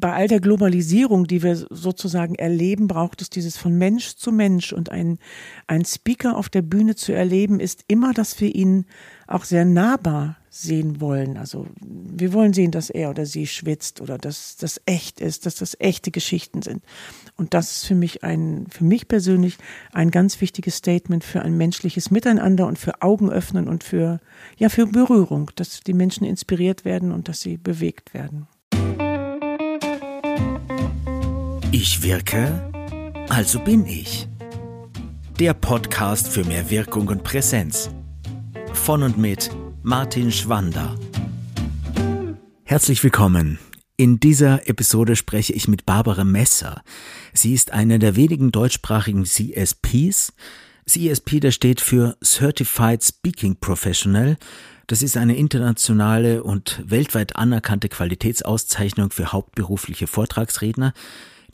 bei all der Globalisierung, die wir sozusagen erleben, braucht es dieses von Mensch zu Mensch und ein, ein Speaker auf der Bühne zu erleben, ist immer, dass wir ihn auch sehr nahbar sehen wollen. Also wir wollen sehen, dass er oder sie schwitzt oder dass das echt ist, dass das echte Geschichten sind. Und das ist für mich ein, für mich persönlich ein ganz wichtiges Statement für ein menschliches Miteinander und für Augen öffnen und für, ja, für Berührung, dass die Menschen inspiriert werden und dass sie bewegt werden. Ich wirke, also bin ich. Der Podcast für mehr Wirkung und Präsenz. Von und mit Martin Schwander. Herzlich willkommen. In dieser Episode spreche ich mit Barbara Messer. Sie ist eine der wenigen deutschsprachigen CSPs. CSP, das steht für Certified Speaking Professional. Das ist eine internationale und weltweit anerkannte Qualitätsauszeichnung für hauptberufliche Vortragsredner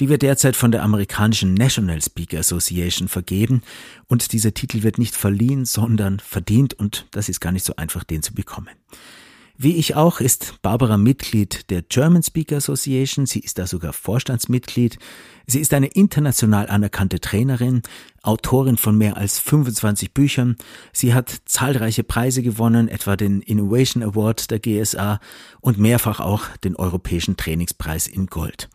die wird derzeit von der amerikanischen National Speaker Association vergeben und dieser Titel wird nicht verliehen, sondern verdient und das ist gar nicht so einfach, den zu bekommen. Wie ich auch ist Barbara Mitglied der German Speaker Association. Sie ist da sogar Vorstandsmitglied. Sie ist eine international anerkannte Trainerin, Autorin von mehr als 25 Büchern. Sie hat zahlreiche Preise gewonnen, etwa den Innovation Award der GSA und mehrfach auch den Europäischen Trainingspreis in Gold.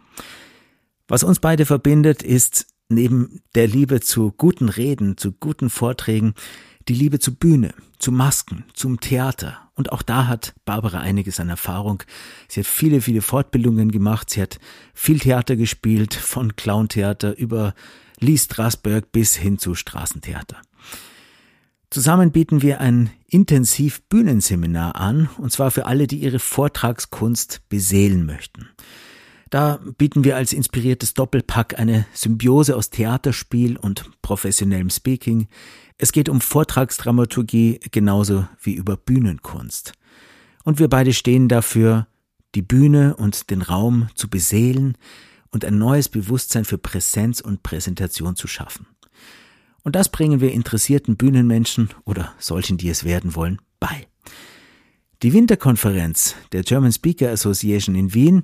Was uns beide verbindet, ist neben der Liebe zu guten Reden, zu guten Vorträgen, die Liebe zu Bühne, zu Masken, zum Theater. Und auch da hat Barbara einiges an Erfahrung. Sie hat viele, viele Fortbildungen gemacht. Sie hat viel Theater gespielt, von Clowntheater über Lee Strasberg bis hin zu Straßentheater. Zusammen bieten wir ein intensiv Bühnenseminar an, und zwar für alle, die ihre Vortragskunst beseelen möchten. Da bieten wir als inspiriertes Doppelpack eine Symbiose aus Theaterspiel und professionellem Speaking. Es geht um Vortragsdramaturgie genauso wie über Bühnenkunst. Und wir beide stehen dafür, die Bühne und den Raum zu beseelen und ein neues Bewusstsein für Präsenz und Präsentation zu schaffen. Und das bringen wir interessierten Bühnenmenschen oder solchen, die es werden wollen, bei. Die Winterkonferenz der German Speaker Association in Wien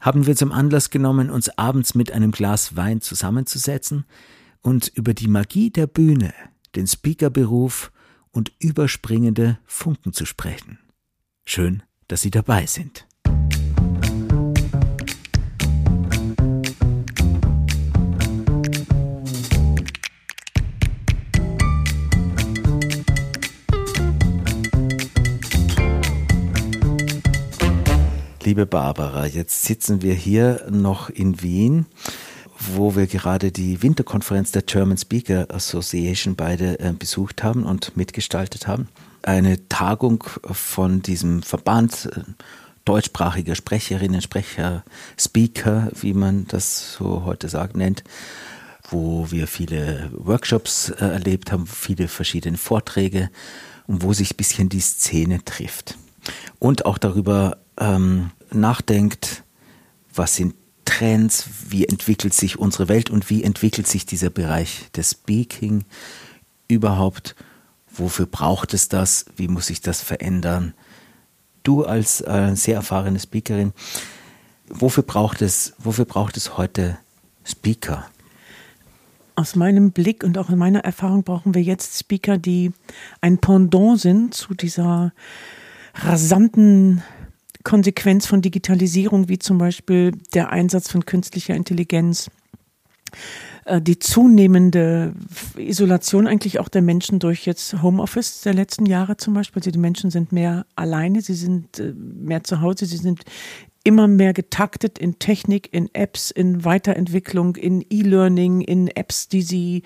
haben wir zum Anlass genommen, uns abends mit einem Glas Wein zusammenzusetzen und über die Magie der Bühne, den Speakerberuf und überspringende Funken zu sprechen. Schön, dass Sie dabei sind. Liebe Barbara, jetzt sitzen wir hier noch in Wien, wo wir gerade die Winterkonferenz der German Speaker Association beide äh, besucht haben und mitgestaltet haben. Eine Tagung von diesem Verband äh, deutschsprachiger Sprecherinnen, Sprecher, Speaker, wie man das so heute sagt, nennt, wo wir viele Workshops äh, erlebt haben, viele verschiedene Vorträge und wo sich ein bisschen die Szene trifft. Und auch darüber ähm, nachdenkt, was sind Trends, wie entwickelt sich unsere Welt und wie entwickelt sich dieser Bereich des Speaking überhaupt, wofür braucht es das, wie muss sich das verändern. Du als äh, sehr erfahrene Speakerin, wofür braucht es, wofür braucht es heute Speaker? Aus meinem Blick und auch in meiner Erfahrung brauchen wir jetzt Speaker, die ein Pendant sind zu dieser rasanten Konsequenz von Digitalisierung, wie zum Beispiel der Einsatz von künstlicher Intelligenz, äh, die zunehmende Isolation eigentlich auch der Menschen durch jetzt Homeoffice der letzten Jahre zum Beispiel. Also die Menschen sind mehr alleine, sie sind äh, mehr zu Hause, sie sind immer mehr getaktet in Technik, in Apps, in Weiterentwicklung, in E-Learning, in Apps, die sie,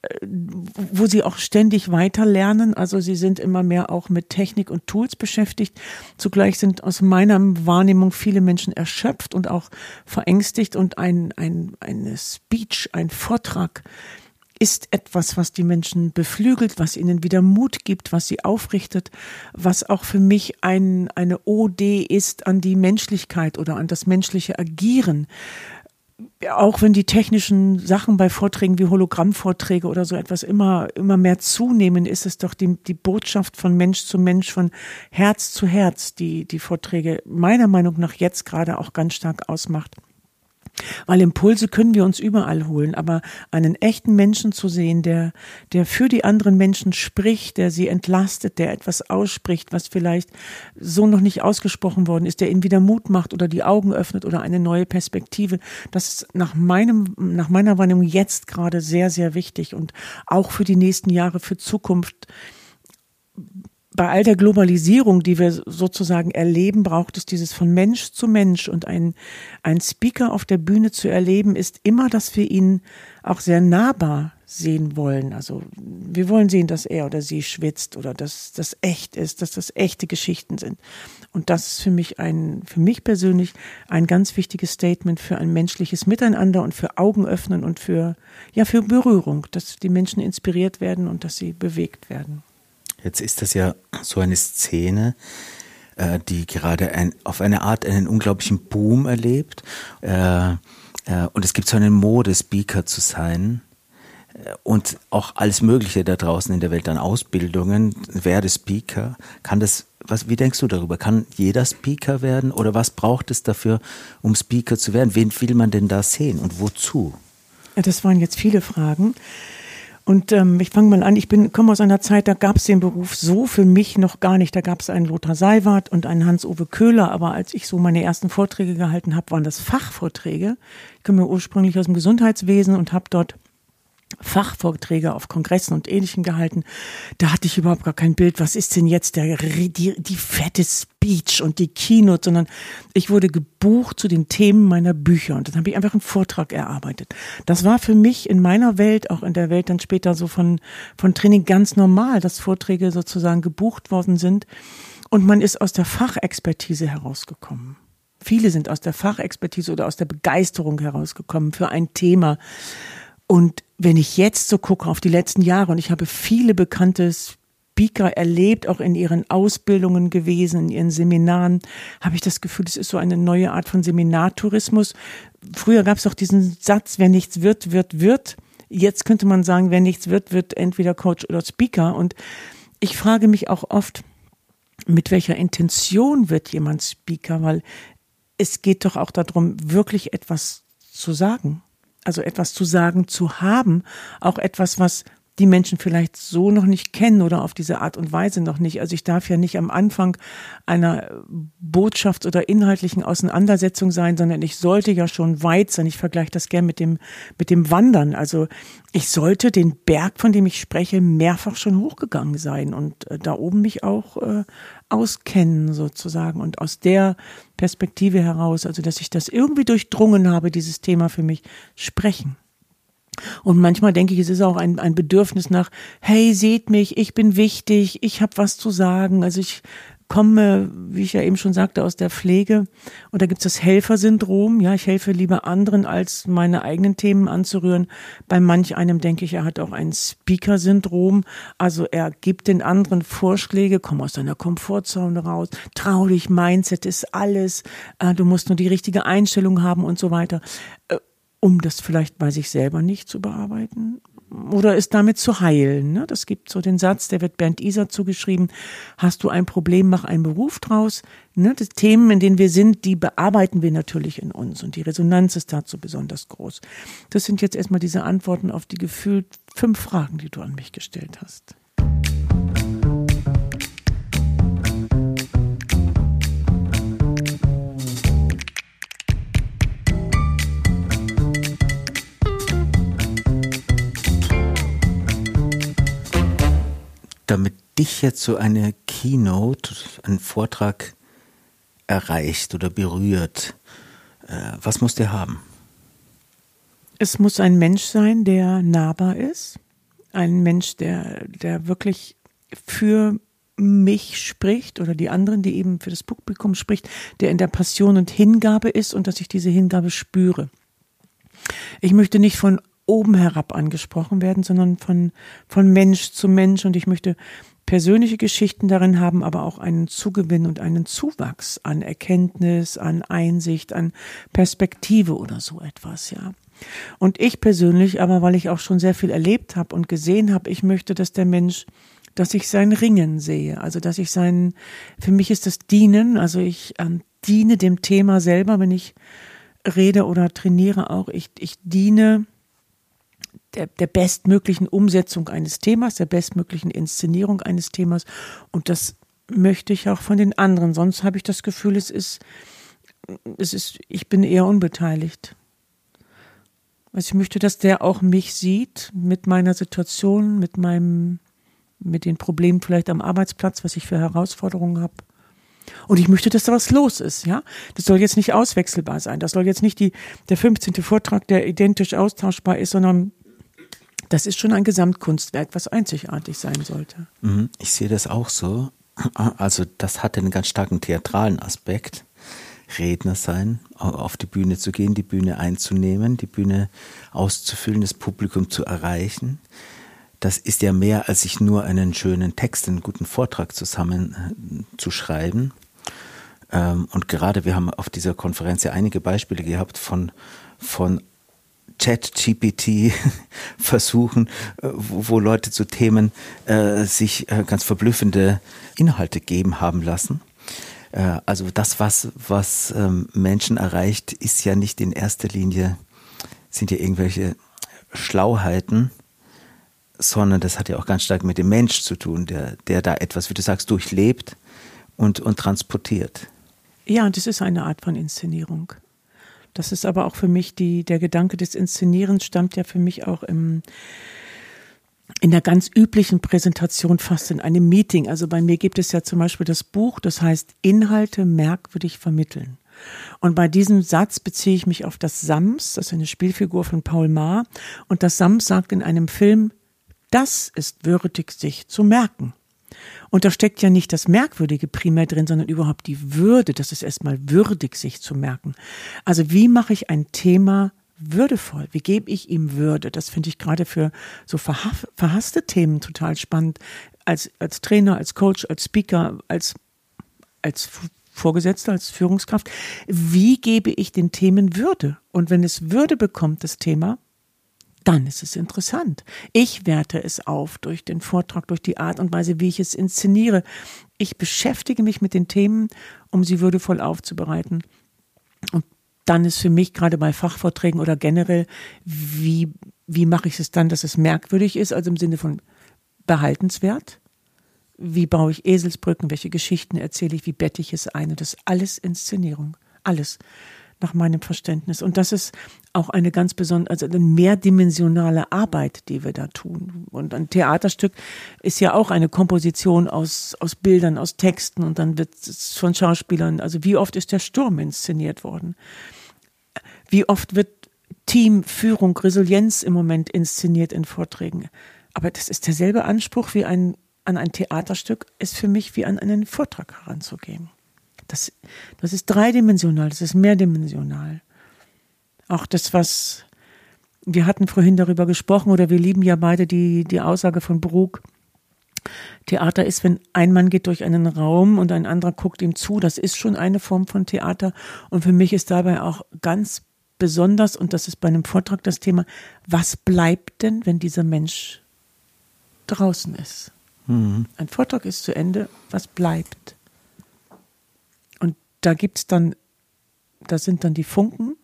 äh, wo sie auch ständig weiter lernen. Also sie sind immer mehr auch mit Technik und Tools beschäftigt. Zugleich sind aus meiner Wahrnehmung viele Menschen erschöpft und auch verängstigt und ein, ein, eine Speech, ein Vortrag, ist etwas, was die Menschen beflügelt, was ihnen wieder Mut gibt, was sie aufrichtet, was auch für mich ein, eine OD ist an die Menschlichkeit oder an das menschliche Agieren. Auch wenn die technischen Sachen bei Vorträgen wie Hologrammvorträge oder so etwas immer, immer mehr zunehmen, ist es doch die, die Botschaft von Mensch zu Mensch, von Herz zu Herz, die die Vorträge meiner Meinung nach jetzt gerade auch ganz stark ausmacht. Weil Impulse können wir uns überall holen, aber einen echten Menschen zu sehen, der, der für die anderen Menschen spricht, der sie entlastet, der etwas ausspricht, was vielleicht so noch nicht ausgesprochen worden ist, der ihnen wieder Mut macht oder die Augen öffnet oder eine neue Perspektive, das ist nach meinem, nach meiner Wahrnehmung jetzt gerade sehr, sehr wichtig und auch für die nächsten Jahre, für Zukunft bei all der Globalisierung, die wir sozusagen erleben, braucht es dieses von Mensch zu Mensch und ein, ein Speaker auf der Bühne zu erleben, ist immer, dass wir ihn auch sehr nahbar sehen wollen. Also wir wollen sehen, dass er oder sie schwitzt oder dass das echt ist, dass das echte Geschichten sind. Und das ist für mich ein, für mich persönlich ein ganz wichtiges Statement für ein menschliches Miteinander und für Augen öffnen und für, ja, für Berührung, dass die Menschen inspiriert werden und dass sie bewegt werden. Jetzt ist das ja so eine Szene, äh, die gerade ein, auf eine Art einen unglaublichen Boom erlebt. Äh, äh, und es gibt so einen Mode, Speaker zu sein. Äh, und auch alles Mögliche da draußen in der Welt an Ausbildungen, werde Speaker. Kann das, was, wie denkst du darüber? Kann jeder Speaker werden oder was braucht es dafür, um Speaker zu werden? Wen will man denn da sehen und wozu? Das waren jetzt viele Fragen. Und ähm, ich fange mal an, ich bin komme aus einer Zeit, da gab es den Beruf so für mich noch gar nicht. Da gab es einen Lothar Seiwart und einen Hans-Uwe Köhler, aber als ich so meine ersten Vorträge gehalten habe, waren das Fachvorträge. Ich komme ursprünglich aus dem Gesundheitswesen und habe dort Fachvorträge auf Kongressen und Ähnlichem gehalten. Da hatte ich überhaupt gar kein Bild, was ist denn jetzt der, die, die fette Speech und die Keynote, sondern ich wurde gebucht zu den Themen meiner Bücher und dann habe ich einfach einen Vortrag erarbeitet. Das war für mich in meiner Welt, auch in der Welt dann später so von, von Training ganz normal, dass Vorträge sozusagen gebucht worden sind und man ist aus der Fachexpertise herausgekommen. Viele sind aus der Fachexpertise oder aus der Begeisterung herausgekommen für ein Thema. Und wenn ich jetzt so gucke auf die letzten Jahre und ich habe viele bekannte Speaker erlebt, auch in ihren Ausbildungen gewesen, in ihren Seminaren, habe ich das Gefühl, es ist so eine neue Art von Seminartourismus. Früher gab es auch diesen Satz, wer nichts wird, wird, wird. Jetzt könnte man sagen, wer nichts wird, wird entweder Coach oder Speaker. Und ich frage mich auch oft, mit welcher Intention wird jemand Speaker? Weil es geht doch auch darum, wirklich etwas zu sagen also etwas zu sagen zu haben, auch etwas, was die Menschen vielleicht so noch nicht kennen oder auf diese Art und Weise noch nicht. Also ich darf ja nicht am Anfang einer Botschafts- oder inhaltlichen Auseinandersetzung sein, sondern ich sollte ja schon weit sein. Ich vergleiche das gern mit dem, mit dem Wandern. Also ich sollte den Berg, von dem ich spreche, mehrfach schon hochgegangen sein und äh, da oben mich auch äh, auskennen sozusagen und aus der Perspektive heraus, also dass ich das irgendwie durchdrungen habe, dieses Thema für mich sprechen. Und manchmal denke ich, es ist auch ein, ein Bedürfnis nach, hey, seht mich, ich bin wichtig, ich habe was zu sagen. Also ich komme, wie ich ja eben schon sagte, aus der Pflege. Und da gibt es das Helfersyndrom. Ja, ich helfe lieber anderen, als meine eigenen Themen anzurühren. Bei manch einem denke ich, er hat auch ein Speaker-Syndrom. Also er gibt den anderen Vorschläge, komm aus deiner Komfortzone raus, trau dich, Mindset ist alles, äh, du musst nur die richtige Einstellung haben und so weiter äh, um das vielleicht bei sich selber nicht zu bearbeiten oder es damit zu heilen. Ne? Das gibt so den Satz, der wird Bernd Iser zugeschrieben, hast du ein Problem, mach einen Beruf draus. Ne? Die Themen, in denen wir sind, die bearbeiten wir natürlich in uns und die Resonanz ist dazu besonders groß. Das sind jetzt erstmal diese Antworten auf die gefühlt fünf Fragen, die du an mich gestellt hast. Damit dich jetzt so eine Keynote, ein Vortrag erreicht oder berührt, äh, was muss der haben? Es muss ein Mensch sein, der nahbar ist. Ein Mensch, der, der wirklich für mich spricht oder die anderen, die eben für das Publikum spricht, der in der Passion und Hingabe ist und dass ich diese Hingabe spüre. Ich möchte nicht von oben herab angesprochen werden, sondern von, von Mensch zu Mensch. Und ich möchte persönliche Geschichten darin haben, aber auch einen Zugewinn und einen Zuwachs an Erkenntnis, an Einsicht, an Perspektive oder so etwas, ja. Und ich persönlich, aber weil ich auch schon sehr viel erlebt habe und gesehen habe, ich möchte, dass der Mensch, dass ich sein Ringen sehe, also dass ich sein, für mich ist das Dienen, also ich ähm, diene dem Thema selber, wenn ich rede oder trainiere auch, ich, ich diene der, der bestmöglichen Umsetzung eines Themas, der bestmöglichen Inszenierung eines Themas. Und das möchte ich auch von den anderen. Sonst habe ich das Gefühl, es ist, es ist, ich bin eher unbeteiligt. Also ich möchte, dass der auch mich sieht mit meiner Situation, mit meinem, mit den Problemen vielleicht am Arbeitsplatz, was ich für Herausforderungen habe. Und ich möchte, dass da was los ist, ja. Das soll jetzt nicht auswechselbar sein. Das soll jetzt nicht die, der 15. Vortrag, der identisch austauschbar ist, sondern das ist schon ein Gesamtkunstwerk, was einzigartig sein sollte. Mhm. Ich sehe das auch so. Also das hat einen ganz starken theatralen Aspekt. Redner sein, auf die Bühne zu gehen, die Bühne einzunehmen, die Bühne auszufüllen, das Publikum zu erreichen. Das ist ja mehr, als sich nur einen schönen Text, einen guten Vortrag zusammen äh, zu schreiben. Ähm, und gerade wir haben auf dieser Konferenz ja einige Beispiele gehabt von, von Chat-GPT versuchen, äh, wo, Leute zu Themen äh, sich äh, ganz verblüffende Inhalte geben haben lassen. Äh, also das, was, was ähm, Menschen erreicht, ist ja nicht in erster Linie, sind ja irgendwelche Schlauheiten, sondern das hat ja auch ganz stark mit dem Mensch zu tun, der, der da etwas, wie du sagst, durchlebt und, und transportiert. Ja, und das ist eine Art von Inszenierung. Das ist aber auch für mich die, der Gedanke des Inszenierens stammt ja für mich auch im, in der ganz üblichen Präsentation fast in einem Meeting. Also bei mir gibt es ja zum Beispiel das Buch, das heißt Inhalte merkwürdig vermitteln. Und bei diesem Satz beziehe ich mich auf das Sams, das ist eine Spielfigur von Paul Maar. Und das Sams sagt in einem Film, das ist würdig sich zu merken. Und da steckt ja nicht das Merkwürdige primär drin, sondern überhaupt die Würde. Das ist erstmal würdig, sich zu merken. Also wie mache ich ein Thema würdevoll? Wie gebe ich ihm Würde? Das finde ich gerade für so verhasste Themen total spannend. Als, als Trainer, als Coach, als Speaker, als, als Vorgesetzter, als Führungskraft. Wie gebe ich den Themen Würde? Und wenn es Würde bekommt, das Thema, dann ist es interessant. Ich werte es auf durch den Vortrag, durch die Art und Weise, wie ich es inszeniere. Ich beschäftige mich mit den Themen, um sie würdevoll aufzubereiten. Und dann ist für mich gerade bei Fachvorträgen oder generell, wie, wie mache ich es dann, dass es merkwürdig ist, also im Sinne von behaltenswert? Wie baue ich Eselsbrücken? Welche Geschichten erzähle ich? Wie bette ich es ein? Und das ist alles Inszenierung. Alles nach meinem Verständnis. Und das ist auch eine ganz besondere, also eine mehrdimensionale Arbeit, die wir da tun. Und ein Theaterstück ist ja auch eine Komposition aus, aus Bildern, aus Texten und dann wird es von Schauspielern, also wie oft ist der Sturm inszeniert worden? Wie oft wird Team, Führung, Resilienz im Moment inszeniert in Vorträgen? Aber das ist derselbe Anspruch wie ein, an ein Theaterstück, ist für mich wie an einen Vortrag heranzugehen. Das, das ist dreidimensional, das ist mehrdimensional. Auch das, was wir hatten vorhin darüber gesprochen, oder wir lieben ja beide die, die Aussage von Brug. Theater ist, wenn ein Mann geht durch einen Raum und ein anderer guckt ihm zu. Das ist schon eine Form von Theater. Und für mich ist dabei auch ganz besonders, und das ist bei einem Vortrag das Thema, was bleibt denn, wenn dieser Mensch draußen ist? Mhm. Ein Vortrag ist zu Ende, was bleibt? Da gibt's dann, da sind dann die Funken,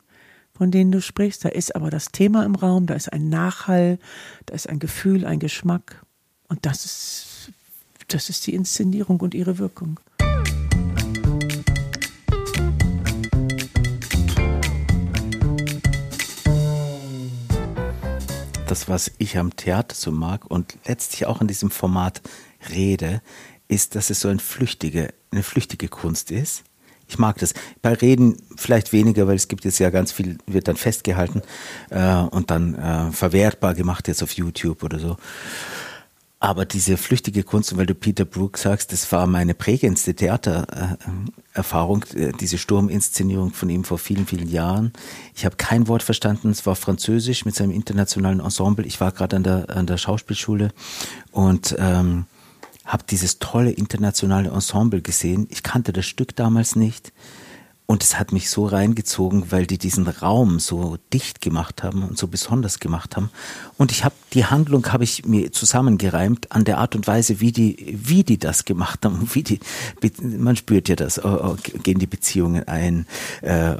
von denen du sprichst. Da ist aber das Thema im Raum, da ist ein Nachhall, da ist ein Gefühl, ein Geschmack. Und das ist, das ist die Inszenierung und ihre Wirkung. Das, was ich am Theater so mag und letztlich auch in diesem Format rede, ist, dass es so ein flüchtige, eine flüchtige Kunst ist ich mag das. Bei Reden vielleicht weniger, weil es gibt jetzt ja ganz viel, wird dann festgehalten äh, und dann äh, verwertbar gemacht jetzt auf YouTube oder so. Aber diese flüchtige Kunst, weil du Peter Brook sagst, das war meine prägendste Theatererfahrung, äh, diese Sturminszenierung von ihm vor vielen, vielen Jahren. Ich habe kein Wort verstanden, es war französisch mit seinem internationalen Ensemble. Ich war gerade an der, an der Schauspielschule und ähm, habe dieses tolle internationale Ensemble gesehen. Ich kannte das Stück damals nicht und es hat mich so reingezogen, weil die diesen Raum so dicht gemacht haben und so besonders gemacht haben. Und ich habe die Handlung habe ich mir zusammengereimt an der Art und Weise, wie die, wie die das gemacht haben. Wie die, man spürt ja das, oh, oh, gehen die Beziehungen ein, äh,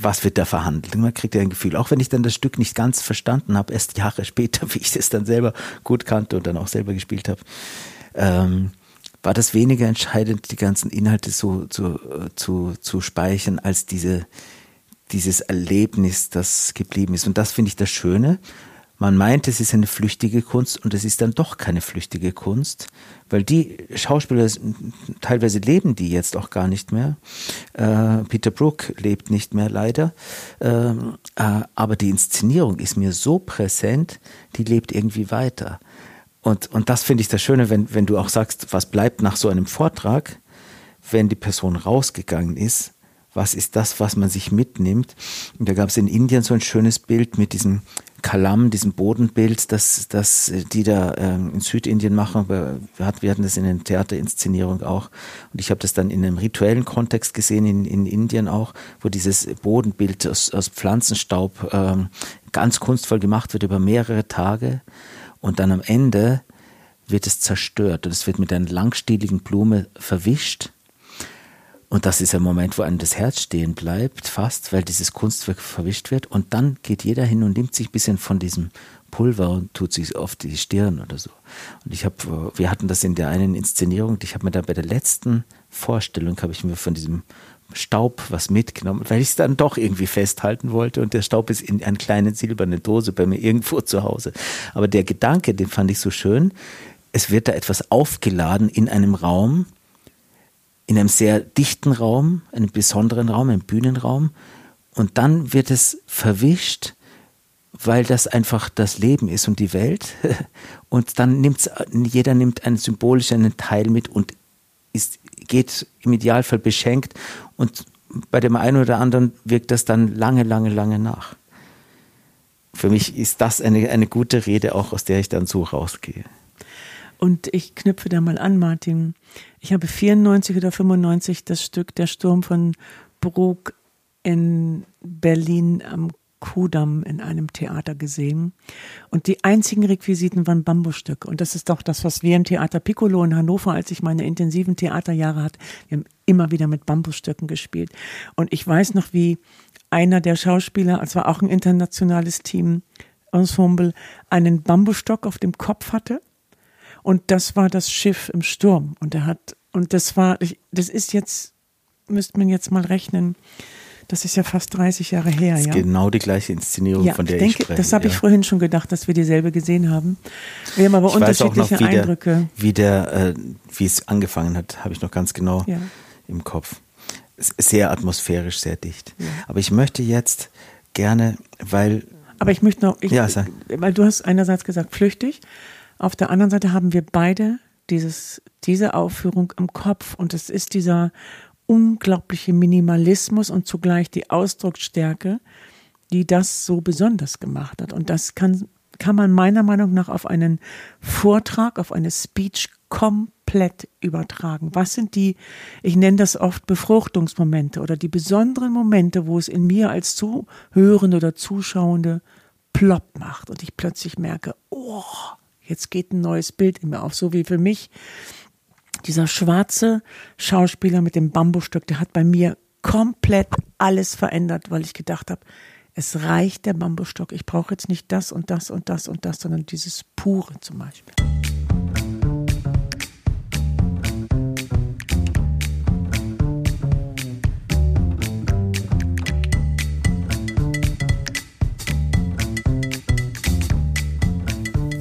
was wird da verhandelt. Man kriegt ja ein Gefühl. Auch wenn ich dann das Stück nicht ganz verstanden habe, erst Jahre später, wie ich es dann selber gut kannte und dann auch selber gespielt habe. Ähm, war das weniger entscheidend, die ganzen Inhalte so zu, zu, zu speichern, als diese, dieses Erlebnis, das geblieben ist. Und das finde ich das Schöne. Man meint, es ist eine flüchtige Kunst und es ist dann doch keine flüchtige Kunst, weil die Schauspieler, teilweise leben die jetzt auch gar nicht mehr. Äh, Peter Brook lebt nicht mehr leider, ähm, äh, aber die Inszenierung ist mir so präsent, die lebt irgendwie weiter. Und, und das finde ich das Schöne, wenn, wenn du auch sagst, was bleibt nach so einem Vortrag, wenn die Person rausgegangen ist, was ist das, was man sich mitnimmt? Und da gab es in Indien so ein schönes Bild mit diesem Kalam, diesem Bodenbild, das, das die da ähm, in Südindien machen. Wir, hatten das in der Theaterinszenierung auch. Und ich habe das dann in einem rituellen Kontext gesehen, in, in Indien auch, wo dieses Bodenbild aus, aus Pflanzenstaub ähm, ganz kunstvoll gemacht wird über mehrere Tage. Und dann am Ende wird es zerstört und es wird mit einer langstieligen Blume verwischt. Und das ist ein Moment, wo einem das Herz stehen bleibt, fast, weil dieses Kunstwerk verwischt wird. Und dann geht jeder hin und nimmt sich ein bisschen von diesem Pulver und tut sich auf die Stirn oder so. Und ich habe, wir hatten das in der einen Inszenierung. Ich habe mir da bei der letzten Vorstellung habe ich mir von diesem Staub was mitgenommen, weil ich es dann doch irgendwie festhalten wollte und der Staub ist in einer kleinen silbernen Dose bei mir irgendwo zu Hause. Aber der Gedanke, den fand ich so schön. Es wird da etwas aufgeladen in einem Raum, in einem sehr dichten Raum, einem besonderen Raum, einem Bühnenraum. Und dann wird es verwischt, weil das einfach das Leben ist und die Welt. Und dann nimmt jeder nimmt einen symbolischen Teil mit und ist, geht im Idealfall beschenkt und bei dem einen oder anderen wirkt das dann lange, lange, lange nach. Für mich ist das eine, eine gute Rede, auch aus der ich dann so rausgehe. Und ich knüpfe da mal an, Martin. Ich habe 94 oder 95 das Stück Der Sturm von Brug in Berlin am Kudamm in einem Theater gesehen. Und die einzigen Requisiten waren Bambusstücke. Und das ist doch das, was wir im Theater Piccolo in Hannover, als ich meine intensiven Theaterjahre hatte, wir haben immer wieder mit Bambusstücken gespielt. Und ich weiß noch, wie einer der Schauspieler, es war auch ein internationales Team, Ensemble, einen Bambusstock auf dem Kopf hatte. Und das war das Schiff im Sturm. Und er hat, und das war, das ist jetzt, müsste man jetzt mal rechnen, das ist ja fast 30 Jahre her, das ist ja. Genau die gleiche Inszenierung, ja, von der ich, denke, ich spreche. Das habe ja. ich vorhin schon gedacht, dass wir dieselbe gesehen haben. Wir haben aber ich unterschiedliche weiß auch noch, wie Eindrücke. Der, wie der, äh, wie es angefangen hat, habe ich noch ganz genau im Kopf. Sehr atmosphärisch, sehr dicht. Aber ich möchte jetzt gerne, weil. Aber ich möchte noch, ich, ja, weil du hast einerseits gesagt flüchtig, auf der anderen Seite haben wir beide dieses, diese Aufführung im Kopf und es ist dieser unglaubliche Minimalismus und zugleich die Ausdrucksstärke, die das so besonders gemacht hat. Und das kann, kann man meiner Meinung nach auf einen Vortrag, auf eine Speech komplett übertragen. Was sind die, ich nenne das oft Befruchtungsmomente oder die besonderen Momente, wo es in mir als Zuhörende oder Zuschauende plopp macht und ich plötzlich merke, oh, jetzt geht ein neues Bild in mir auf, so wie für mich dieser schwarze Schauspieler mit dem Bambusstück, der hat bei mir komplett alles verändert, weil ich gedacht habe, es reicht der Bambusstock. Ich brauche jetzt nicht das und das und das und das, sondern dieses pure zum Beispiel.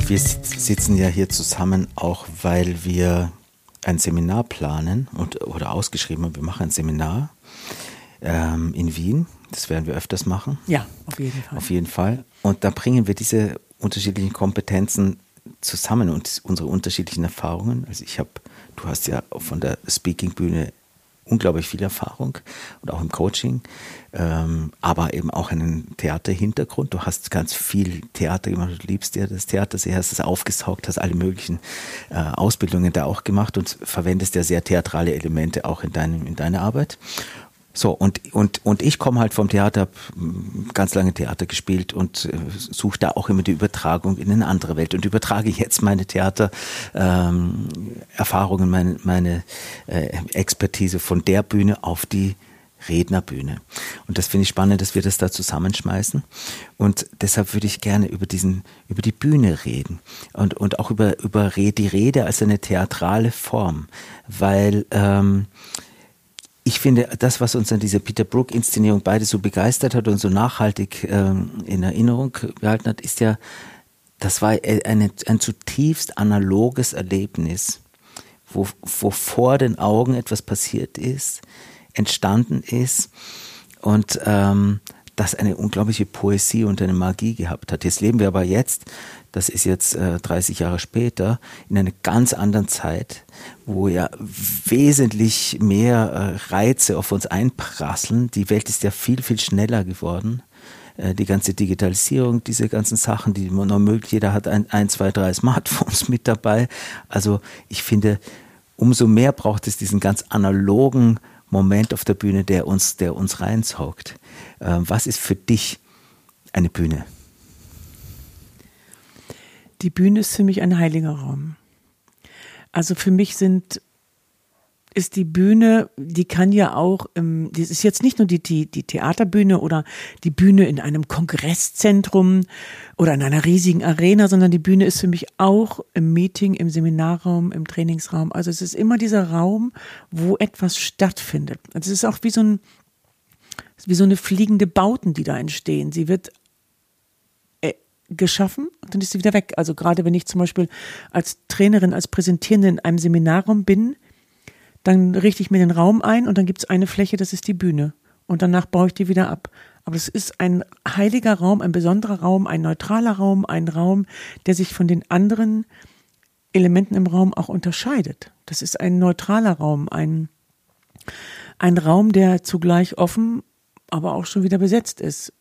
Wir sitzen ja hier zusammen auch, weil wir ein Seminar planen und, oder ausgeschrieben haben, wir machen ein Seminar ähm, in Wien. Das werden wir öfters machen. Ja, auf jeden Fall. Auf jeden Fall. Und da bringen wir diese unterschiedlichen Kompetenzen zusammen und unsere unterschiedlichen Erfahrungen. Also ich habe, du hast ja von der Speaking-Bühne unglaublich viel Erfahrung und auch im Coaching, ähm, aber eben auch einen Theaterhintergrund. Du hast ganz viel Theater gemacht, du liebst ja das Theater sehr, hast es aufgesaugt, hast alle möglichen äh, Ausbildungen da auch gemacht und verwendest ja sehr theatrale Elemente auch in, deinem, in deiner Arbeit. So, und, und, und ich komme halt vom Theater, habe ganz lange Theater gespielt und äh, suche da auch immer die Übertragung in eine andere Welt und übertrage jetzt meine Theatererfahrungen, ähm, meine, meine äh, Expertise von der Bühne auf die Rednerbühne. Und das finde ich spannend, dass wir das da zusammenschmeißen. Und deshalb würde ich gerne über diesen, über die Bühne reden und, und auch über, über die Rede als eine theatrale Form, weil ähm, ich finde, das, was uns an dieser Peter Brook-Inszenierung beide so begeistert hat und so nachhaltig ähm, in Erinnerung gehalten hat, ist ja, das war eine, ein zutiefst analoges Erlebnis, wo, wo vor den Augen etwas passiert ist, entstanden ist und ähm, das eine unglaubliche Poesie und eine Magie gehabt hat. Jetzt leben wir aber jetzt das ist jetzt äh, 30 Jahre später, in einer ganz anderen Zeit, wo ja wesentlich mehr äh, Reize auf uns einprasseln. Die Welt ist ja viel, viel schneller geworden. Äh, die ganze Digitalisierung, diese ganzen Sachen, die man noch möglich, jeder hat ein, ein, zwei, drei Smartphones mit dabei. Also ich finde, umso mehr braucht es diesen ganz analogen Moment auf der Bühne, der uns, der uns reinsaugt. Ähm, was ist für dich eine Bühne? Die Bühne ist für mich ein heiliger Raum. Also für mich sind ist die Bühne, die kann ja auch, ähm, das ist jetzt nicht nur die, die, die Theaterbühne oder die Bühne in einem Kongresszentrum oder in einer riesigen Arena, sondern die Bühne ist für mich auch im Meeting, im Seminarraum, im Trainingsraum. Also es ist immer dieser Raum, wo etwas stattfindet. Also es ist auch wie so ein, wie so eine fliegende Bauten, die da entstehen. Sie wird geschaffen und dann ist sie wieder weg. Also gerade wenn ich zum Beispiel als Trainerin, als Präsentierende in einem Seminarraum bin, dann richte ich mir den Raum ein und dann gibt es eine Fläche, das ist die Bühne. Und danach baue ich die wieder ab. Aber es ist ein heiliger Raum, ein besonderer Raum, ein neutraler Raum, ein Raum, der sich von den anderen Elementen im Raum auch unterscheidet. Das ist ein neutraler Raum, ein, ein Raum, der zugleich offen, aber auch schon wieder besetzt ist.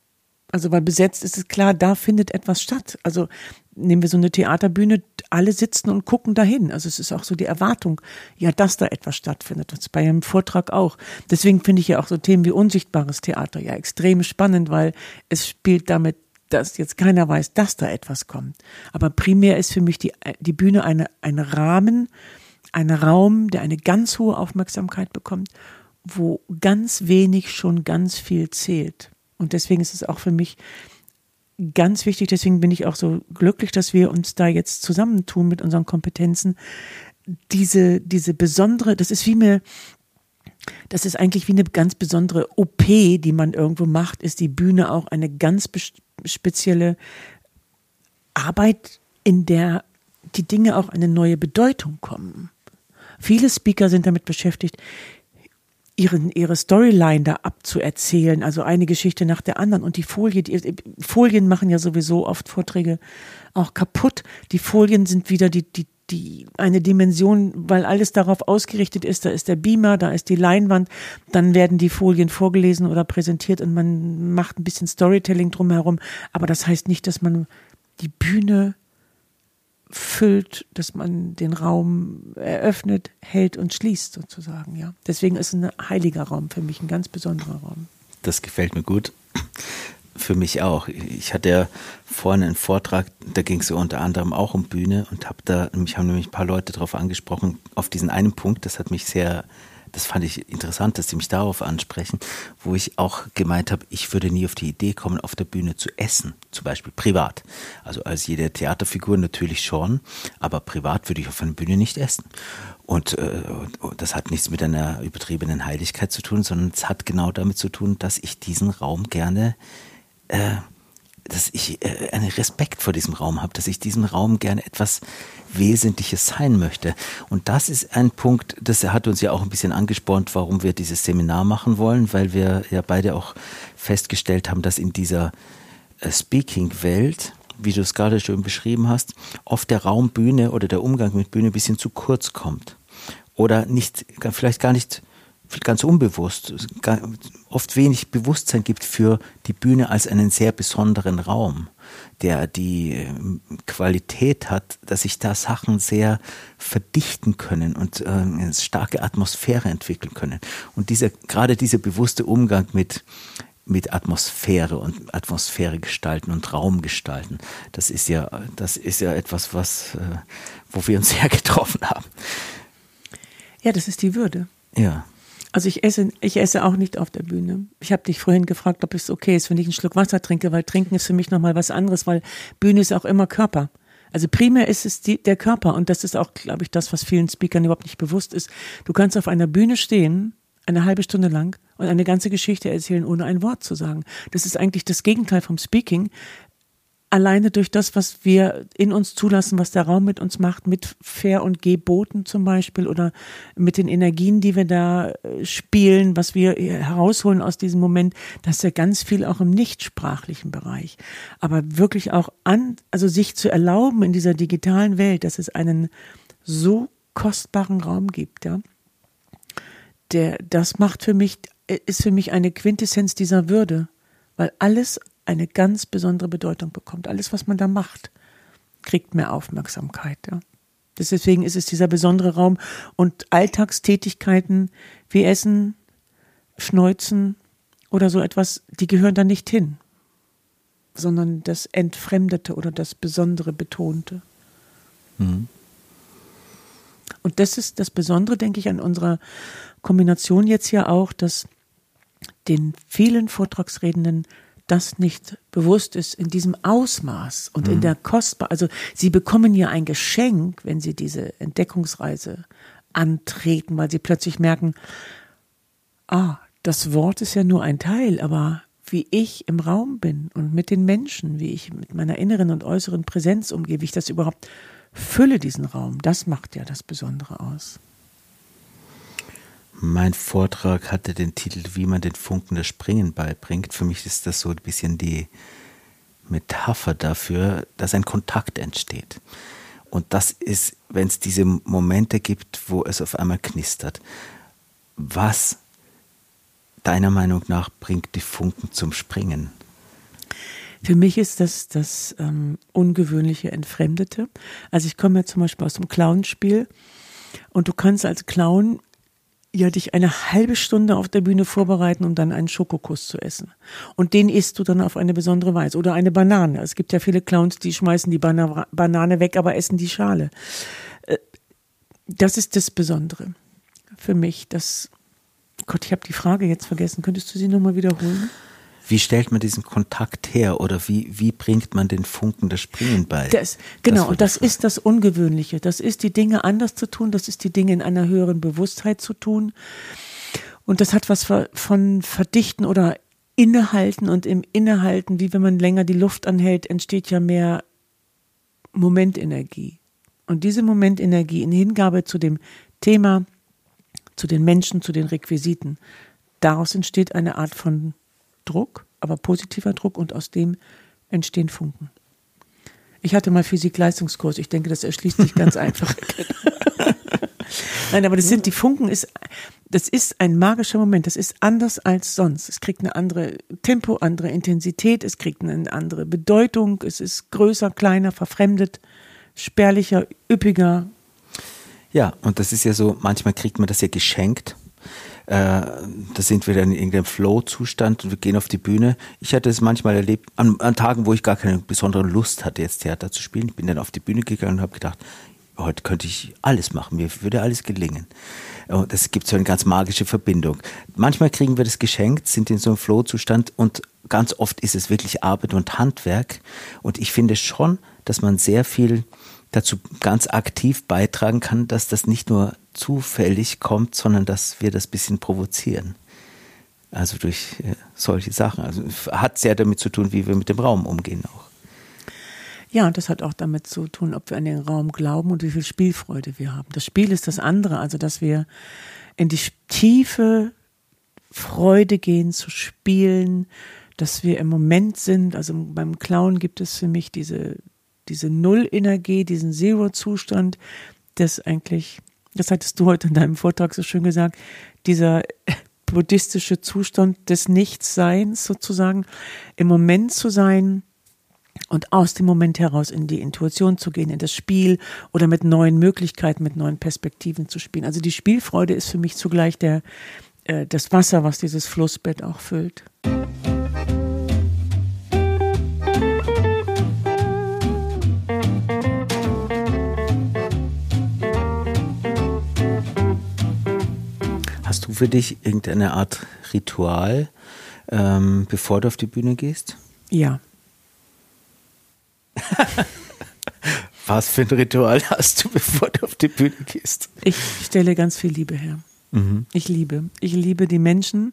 Also weil besetzt ist es klar, da findet etwas statt. Also nehmen wir so eine Theaterbühne, alle sitzen und gucken dahin. Also es ist auch so die Erwartung, ja, dass da etwas stattfindet. Das ist bei einem Vortrag auch. Deswegen finde ich ja auch so Themen wie unsichtbares Theater ja extrem spannend, weil es spielt damit dass jetzt keiner weiß, dass da etwas kommt. Aber primär ist für mich die, die Bühne eine, ein Rahmen, ein Raum, der eine ganz hohe Aufmerksamkeit bekommt, wo ganz wenig schon ganz viel zählt. Und deswegen ist es auch für mich ganz wichtig, deswegen bin ich auch so glücklich, dass wir uns da jetzt zusammentun mit unseren Kompetenzen. Diese, diese besondere, das ist wie mir, das ist eigentlich wie eine ganz besondere OP, die man irgendwo macht, ist die Bühne auch eine ganz spezielle Arbeit, in der die Dinge auch eine neue Bedeutung kommen. Viele Speaker sind damit beschäftigt, ihren, ihre Storyline da abzuerzählen, also eine Geschichte nach der anderen. Und die Folie, die Folien machen ja sowieso oft Vorträge auch kaputt. Die Folien sind wieder die, die, die, eine Dimension, weil alles darauf ausgerichtet ist. Da ist der Beamer, da ist die Leinwand, dann werden die Folien vorgelesen oder präsentiert und man macht ein bisschen Storytelling drumherum. Aber das heißt nicht, dass man die Bühne füllt, dass man den Raum eröffnet, hält und schließt sozusagen, ja. Deswegen ist es ein heiliger Raum für mich, ein ganz besonderer Raum. Das gefällt mir gut. Für mich auch. Ich hatte ja vorhin einen Vortrag, da ging es unter anderem auch um Bühne und habe da, mich haben nämlich ein paar Leute darauf angesprochen, auf diesen einen Punkt, das hat mich sehr das fand ich interessant, dass Sie mich darauf ansprechen, wo ich auch gemeint habe, ich würde nie auf die Idee kommen, auf der Bühne zu essen, zum Beispiel privat. Also als jede Theaterfigur natürlich schon, aber privat würde ich auf einer Bühne nicht essen. Und äh, das hat nichts mit einer übertriebenen Heiligkeit zu tun, sondern es hat genau damit zu tun, dass ich diesen Raum gerne äh, dass ich äh, einen Respekt vor diesem Raum habe, dass ich diesem Raum gerne etwas Wesentliches sein möchte. Und das ist ein Punkt, das hat uns ja auch ein bisschen angespornt, warum wir dieses Seminar machen wollen, weil wir ja beide auch festgestellt haben, dass in dieser äh, Speaking-Welt, wie du es gerade schön beschrieben hast, oft der Raum Bühne oder der Umgang mit Bühne ein bisschen zu kurz kommt. Oder nicht, vielleicht gar nicht ganz unbewusst, oft wenig Bewusstsein gibt für die Bühne als einen sehr besonderen Raum, der die ähm, Qualität hat, dass sich da Sachen sehr verdichten können und äh, eine starke Atmosphäre entwickeln können. Und dieser, gerade dieser bewusste Umgang mit, mit Atmosphäre und Atmosphäre gestalten und Raum gestalten. Das ist ja, das ist ja etwas, was, äh, wo wir uns sehr getroffen haben. Ja, das ist die Würde. Ja. Also ich esse, ich esse auch nicht auf der Bühne. Ich habe dich vorhin gefragt, ob es okay ist, wenn ich einen Schluck Wasser trinke, weil Trinken ist für mich nochmal was anderes, weil Bühne ist auch immer Körper. Also primär ist es die, der Körper und das ist auch, glaube ich, das, was vielen Speakern überhaupt nicht bewusst ist. Du kannst auf einer Bühne stehen, eine halbe Stunde lang und eine ganze Geschichte erzählen, ohne ein Wort zu sagen. Das ist eigentlich das Gegenteil vom Speaking alleine durch das, was wir in uns zulassen, was der Raum mit uns macht, mit Fair- und Geboten zum Beispiel oder mit den Energien, die wir da äh, spielen, was wir herausholen aus diesem Moment, das ist ja ganz viel auch im nichtsprachlichen Bereich. Aber wirklich auch an, also sich zu erlauben in dieser digitalen Welt, dass es einen so kostbaren Raum gibt, ja. Der, das macht für mich, äh, ist für mich eine Quintessenz dieser Würde, weil alles eine ganz besondere Bedeutung bekommt. Alles, was man da macht, kriegt mehr Aufmerksamkeit. Ja. Deswegen ist es dieser besondere Raum und Alltagstätigkeiten wie Essen, Schneuzen oder so etwas, die gehören da nicht hin, sondern das Entfremdete oder das Besondere Betonte. Mhm. Und das ist das Besondere, denke ich, an unserer Kombination jetzt ja auch, dass den vielen Vortragsredenden das nicht bewusst ist in diesem Ausmaß und mhm. in der kostbar, also sie bekommen ja ein Geschenk, wenn sie diese Entdeckungsreise antreten, weil sie plötzlich merken, ah, das Wort ist ja nur ein Teil, aber wie ich im Raum bin und mit den Menschen, wie ich mit meiner inneren und äußeren Präsenz umgehe, wie ich das überhaupt fülle, diesen Raum, das macht ja das Besondere aus. Mein Vortrag hatte den Titel, wie man den Funken des Springen beibringt. Für mich ist das so ein bisschen die Metapher dafür, dass ein Kontakt entsteht. Und das ist, wenn es diese Momente gibt, wo es auf einmal knistert. Was deiner Meinung nach bringt die Funken zum Springen? Für mich ist das das ähm, ungewöhnliche Entfremdete. Also ich komme ja zum Beispiel aus dem Clownspiel und du kannst als Clown ja dich eine halbe Stunde auf der Bühne vorbereiten, um dann einen Schokokuss zu essen. Und den isst du dann auf eine besondere Weise. Oder eine Banane. Es gibt ja viele Clowns, die schmeißen die Bana Banane weg, aber essen die Schale. Äh, das ist das Besondere für mich. Das Gott, ich habe die Frage jetzt vergessen. Könntest du sie nochmal wiederholen? Wie stellt man diesen Kontakt her oder wie, wie bringt man den Funken des Springen bei? Das, genau, das und das ist das Ungewöhnliche. Das ist die Dinge anders zu tun, das ist die Dinge in einer höheren Bewusstheit zu tun. Und das hat was von Verdichten oder Innehalten und im Innehalten, wie wenn man länger die Luft anhält, entsteht ja mehr Momentenergie. Und diese Momentenergie in Hingabe zu dem Thema, zu den Menschen, zu den Requisiten, daraus entsteht eine Art von Druck, aber positiver Druck und aus dem entstehen Funken. Ich hatte mal Physik-Leistungskurs. Ich denke, das erschließt sich ganz einfach. Nein, aber das sind die Funken ist, das ist ein magischer Moment. Das ist anders als sonst. Es kriegt eine andere Tempo, andere Intensität. Es kriegt eine andere Bedeutung. Es ist größer, kleiner, verfremdet, spärlicher, üppiger. Ja, und das ist ja so, manchmal kriegt man das ja geschenkt äh, da sind wir dann in irgendeinem Flow-Zustand und wir gehen auf die Bühne. Ich hatte es manchmal erlebt, an, an Tagen, wo ich gar keine besondere Lust hatte, jetzt Theater zu spielen. Ich bin dann auf die Bühne gegangen und habe gedacht, heute könnte ich alles machen, mir würde alles gelingen. Es gibt so eine ganz magische Verbindung. Manchmal kriegen wir das geschenkt, sind in so einem Flow-Zustand und ganz oft ist es wirklich Arbeit und Handwerk. Und ich finde schon, dass man sehr viel dazu ganz aktiv beitragen kann, dass das nicht nur zufällig kommt, sondern dass wir das bisschen provozieren. Also durch äh, solche Sachen. Also hat sehr damit zu tun, wie wir mit dem Raum umgehen auch. Ja, und das hat auch damit zu tun, ob wir an den Raum glauben und wie viel Spielfreude wir haben. Das Spiel ist das andere, also dass wir in die tiefe Freude gehen zu spielen, dass wir im Moment sind. Also beim Clown gibt es für mich diese, diese Null-Energie, diesen Zero-Zustand, das eigentlich das hattest du heute in deinem Vortrag so schön gesagt, dieser buddhistische Zustand des Nichtseins sozusagen, im Moment zu sein und aus dem Moment heraus in die Intuition zu gehen, in das Spiel oder mit neuen Möglichkeiten, mit neuen Perspektiven zu spielen. Also die Spielfreude ist für mich zugleich der, äh, das Wasser, was dieses Flussbett auch füllt. Hast du für dich irgendeine Art Ritual, ähm, bevor du auf die Bühne gehst? Ja. Was für ein Ritual hast du, bevor du auf die Bühne gehst? Ich stelle ganz viel Liebe her. Mhm. Ich liebe. Ich liebe die Menschen.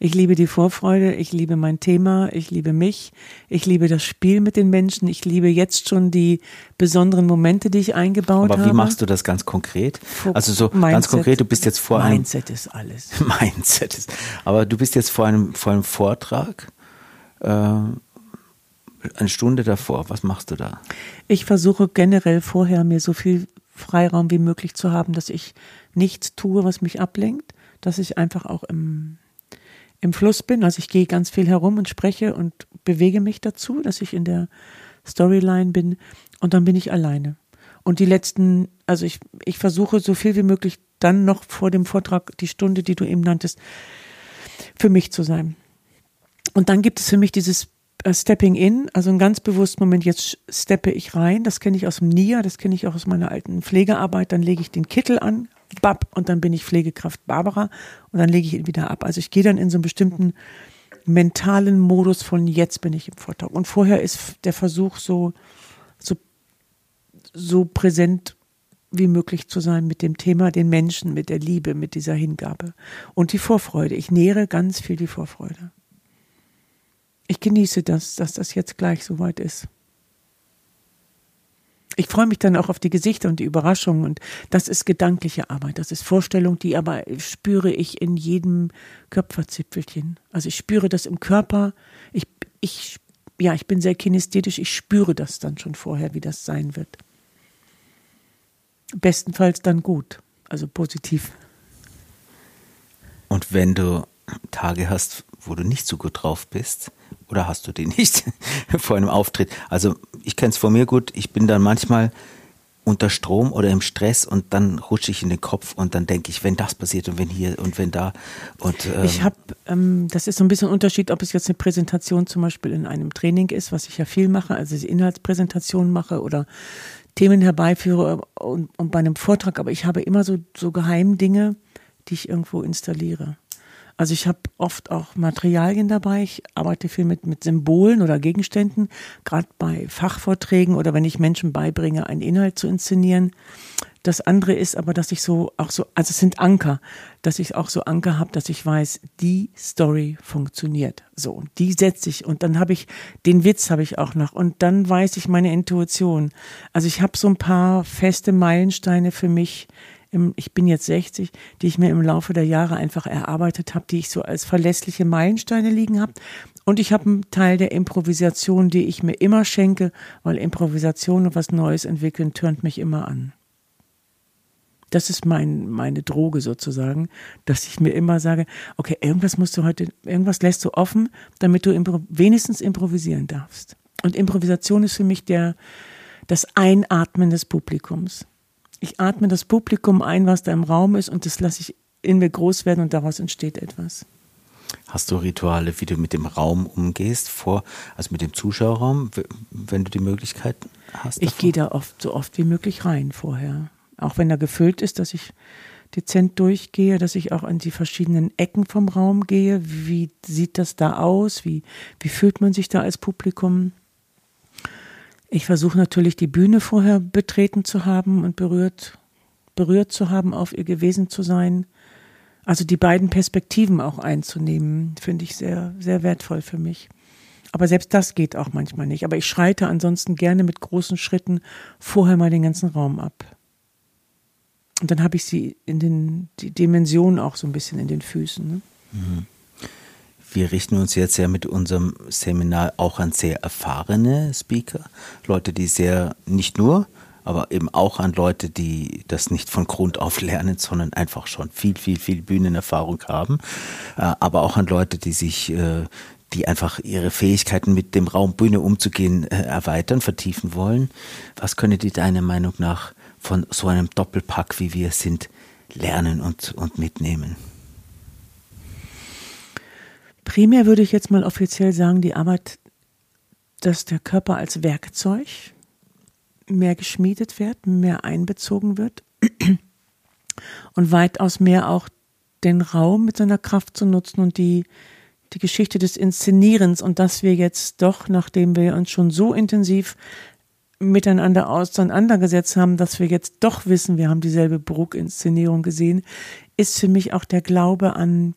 Ich liebe die Vorfreude. Ich liebe mein Thema. Ich liebe mich. Ich liebe das Spiel mit den Menschen. Ich liebe jetzt schon die besonderen Momente, die ich eingebaut habe. Aber wie machst du das ganz konkret? Also so Mindset. ganz konkret, du bist jetzt vor einem. Mindset ist alles. Mindset ist. Aber du bist jetzt vor einem, vor einem Vortrag. Äh, eine Stunde davor. Was machst du da? Ich versuche generell vorher mir so viel Freiraum wie möglich zu haben, dass ich nichts tue, was mich ablenkt, dass ich einfach auch im, im Fluss bin. Also ich gehe ganz viel herum und spreche und bewege mich dazu, dass ich in der Storyline bin und dann bin ich alleine. Und die letzten, also ich, ich versuche so viel wie möglich dann noch vor dem Vortrag, die Stunde, die du eben nanntest, für mich zu sein. Und dann gibt es für mich dieses äh, Stepping in, also ein ganz bewussten Moment, jetzt steppe ich rein, das kenne ich aus dem NIA, das kenne ich auch aus meiner alten Pflegearbeit, dann lege ich den Kittel an, bab, und dann bin ich Pflegekraft Barbara und dann lege ich ihn wieder ab. Also ich gehe dann in so einen bestimmten mentalen Modus von jetzt bin ich im Vortrag. Und vorher ist der Versuch so, so, so präsent wie möglich zu sein mit dem Thema, den Menschen, mit der Liebe, mit dieser Hingabe. Und die Vorfreude. Ich nähere ganz viel die Vorfreude ich genieße das, dass das jetzt gleich soweit ist. Ich freue mich dann auch auf die Gesichter und die Überraschungen und das ist gedankliche Arbeit, das ist Vorstellung, die aber spüre ich in jedem Köpferzipfelchen. Also ich spüre das im Körper. Ich, ich, ja, ich bin sehr kinesthetisch, ich spüre das dann schon vorher, wie das sein wird. Bestenfalls dann gut, also positiv. Und wenn du Tage hast, wo du nicht so gut drauf bist, oder hast du die nicht vor einem Auftritt? Also ich kenne es von mir gut, ich bin dann manchmal unter Strom oder im Stress und dann rutsche ich in den Kopf und dann denke ich, wenn das passiert und wenn hier und wenn da und ähm ich habe, ähm, das ist so ein bisschen ein Unterschied, ob es jetzt eine Präsentation zum Beispiel in einem Training ist, was ich ja viel mache, also die Inhaltspräsentation mache oder Themen herbeiführe und, und bei einem Vortrag, aber ich habe immer so so Geheimdinge, die ich irgendwo installiere. Also ich habe oft auch Materialien dabei. Ich arbeite viel mit, mit Symbolen oder Gegenständen, gerade bei Fachvorträgen oder wenn ich Menschen beibringe, einen Inhalt zu inszenieren. Das andere ist aber, dass ich so auch so, also es sind Anker, dass ich auch so Anker habe, dass ich weiß, die Story funktioniert. So, und die setze ich und dann habe ich den Witz habe ich auch noch und dann weiß ich meine Intuition. Also ich habe so ein paar feste Meilensteine für mich, im, ich bin jetzt 60, die ich mir im Laufe der Jahre einfach erarbeitet habe, die ich so als verlässliche Meilensteine liegen habe. Und ich habe einen Teil der Improvisation, die ich mir immer schenke, weil Improvisation und was Neues entwickeln turnt mich immer an. Das ist mein, meine Droge sozusagen, dass ich mir immer sage, okay, irgendwas musst du heute, irgendwas lässt du offen, damit du impro wenigstens improvisieren darfst. Und Improvisation ist für mich der, das Einatmen des Publikums ich atme das Publikum ein, was da im Raum ist, und das lasse ich in mir groß werden und daraus entsteht etwas. Hast du Rituale, wie du mit dem Raum umgehst, vor, also mit dem Zuschauerraum, wenn du die Möglichkeit hast? Ich gehe da oft so oft wie möglich rein vorher. Auch wenn er gefüllt ist, dass ich dezent durchgehe, dass ich auch an die verschiedenen Ecken vom Raum gehe. Wie sieht das da aus? Wie, wie fühlt man sich da als Publikum? Ich versuche natürlich die Bühne vorher betreten zu haben und berührt, berührt zu haben, auf ihr gewesen zu sein. Also die beiden Perspektiven auch einzunehmen, finde ich sehr, sehr wertvoll für mich. Aber selbst das geht auch manchmal nicht. Aber ich schreite ansonsten gerne mit großen Schritten vorher mal den ganzen Raum ab. Und dann habe ich sie in den die Dimensionen auch so ein bisschen in den Füßen. Ne? Mhm wir richten uns jetzt ja mit unserem Seminar auch an sehr erfahrene Speaker, Leute, die sehr nicht nur aber eben auch an Leute, die das nicht von Grund auf lernen, sondern einfach schon viel, viel, viel Bühnenerfahrung haben, äh, aber auch an Leute, die sich, äh, die einfach ihre Fähigkeiten mit dem Raum Bühne umzugehen äh, erweitern, vertiefen wollen. Was können die deiner Meinung nach von so einem Doppelpack, wie wir sind, lernen und, und mitnehmen? Primär würde ich jetzt mal offiziell sagen, die Arbeit, dass der Körper als Werkzeug mehr geschmiedet wird, mehr einbezogen wird und weitaus mehr auch den Raum mit seiner Kraft zu nutzen und die, die Geschichte des Inszenierens und dass wir jetzt doch, nachdem wir uns schon so intensiv miteinander auseinandergesetzt haben, dass wir jetzt doch wissen, wir haben dieselbe Bruck-Inszenierung gesehen, ist für mich auch der Glaube an,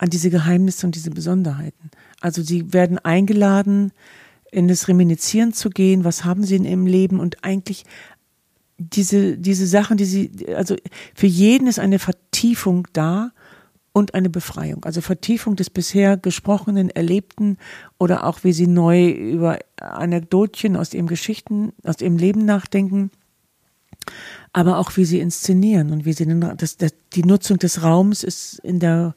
an diese Geheimnisse und diese Besonderheiten. Also sie werden eingeladen, in das Reminiszieren zu gehen, was haben sie in ihrem Leben und eigentlich diese, diese Sachen, die sie, also für jeden ist eine Vertiefung da und eine Befreiung. Also Vertiefung des bisher Gesprochenen, Erlebten oder auch wie sie neu über Anekdotchen aus ihrem Geschichten, aus ihrem Leben nachdenken, aber auch wie sie inszenieren und wie sie den, das, das, die Nutzung des Raums ist in der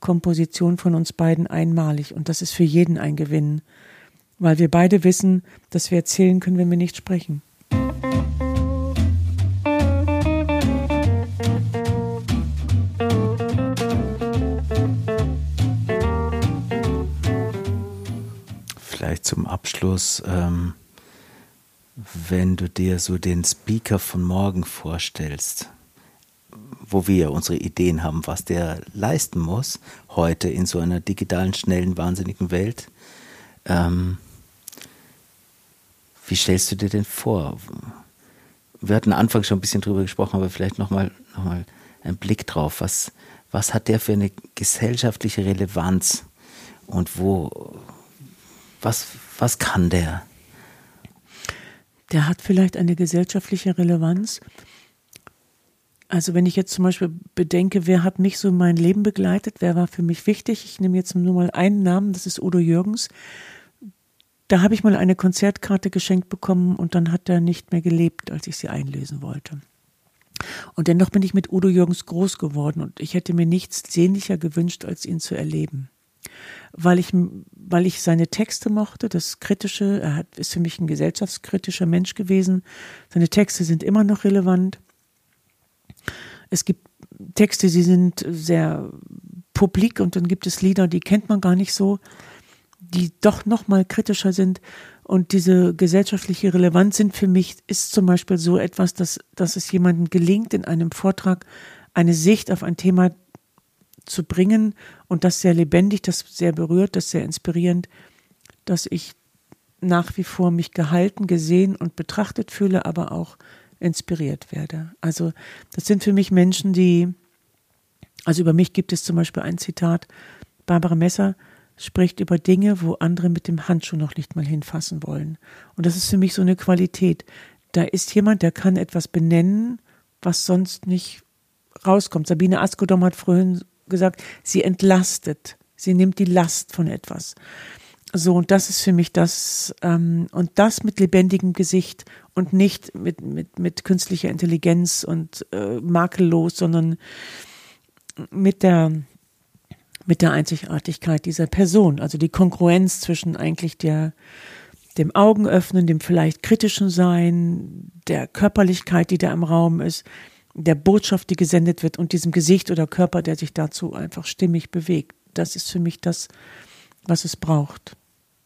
Komposition von uns beiden einmalig. Und das ist für jeden ein Gewinn. Weil wir beide wissen, dass wir erzählen können, wenn wir nicht sprechen. Vielleicht zum Abschluss, ähm, wenn du dir so den Speaker von morgen vorstellst, wo wir unsere Ideen haben, was der leisten muss, heute in so einer digitalen, schnellen, wahnsinnigen Welt, ähm, wie stellst du dir denn vor? Wir hatten anfangs schon ein bisschen drüber gesprochen, aber vielleicht nochmal noch mal einen Blick drauf. Was, was hat der für eine gesellschaftliche Relevanz? Und wo, was, was kann der? Der hat vielleicht eine gesellschaftliche Relevanz. Also wenn ich jetzt zum Beispiel bedenke, wer hat mich so in mein Leben begleitet, wer war für mich wichtig, ich nehme jetzt nur mal einen Namen, das ist Udo Jürgens, da habe ich mal eine Konzertkarte geschenkt bekommen und dann hat er nicht mehr gelebt, als ich sie einlösen wollte. Und dennoch bin ich mit Udo Jürgens groß geworden und ich hätte mir nichts sehnlicher gewünscht, als ihn zu erleben. Weil ich, weil ich seine Texte mochte, das Kritische, er hat, ist für mich ein gesellschaftskritischer Mensch gewesen. Seine Texte sind immer noch relevant. Es gibt Texte, die sind sehr publik und dann gibt es Lieder, die kennt man gar nicht so die doch noch mal kritischer sind. Und diese gesellschaftliche Relevanz sind für mich ist zum Beispiel so etwas, dass, dass es jemandem gelingt, in einem Vortrag eine Sicht auf ein Thema zu bringen und das sehr lebendig, das sehr berührt, das sehr inspirierend, dass ich nach wie vor mich gehalten, gesehen und betrachtet fühle, aber auch inspiriert werde. Also das sind für mich Menschen, die, also über mich gibt es zum Beispiel ein Zitat, Barbara Messer, spricht über Dinge, wo andere mit dem Handschuh noch nicht mal hinfassen wollen. Und das ist für mich so eine Qualität. Da ist jemand, der kann etwas benennen, was sonst nicht rauskommt. Sabine Askodom hat vorhin gesagt, sie entlastet, sie nimmt die Last von etwas. So, und das ist für mich das, ähm, und das mit lebendigem Gesicht und nicht mit, mit, mit künstlicher Intelligenz und äh, makellos, sondern mit der, mit der Einzigartigkeit dieser Person. Also die Konkurrenz zwischen eigentlich der, dem Augenöffnen, dem vielleicht kritischen Sein, der Körperlichkeit, die da im Raum ist, der Botschaft, die gesendet wird und diesem Gesicht oder Körper, der sich dazu einfach stimmig bewegt. Das ist für mich das, was es braucht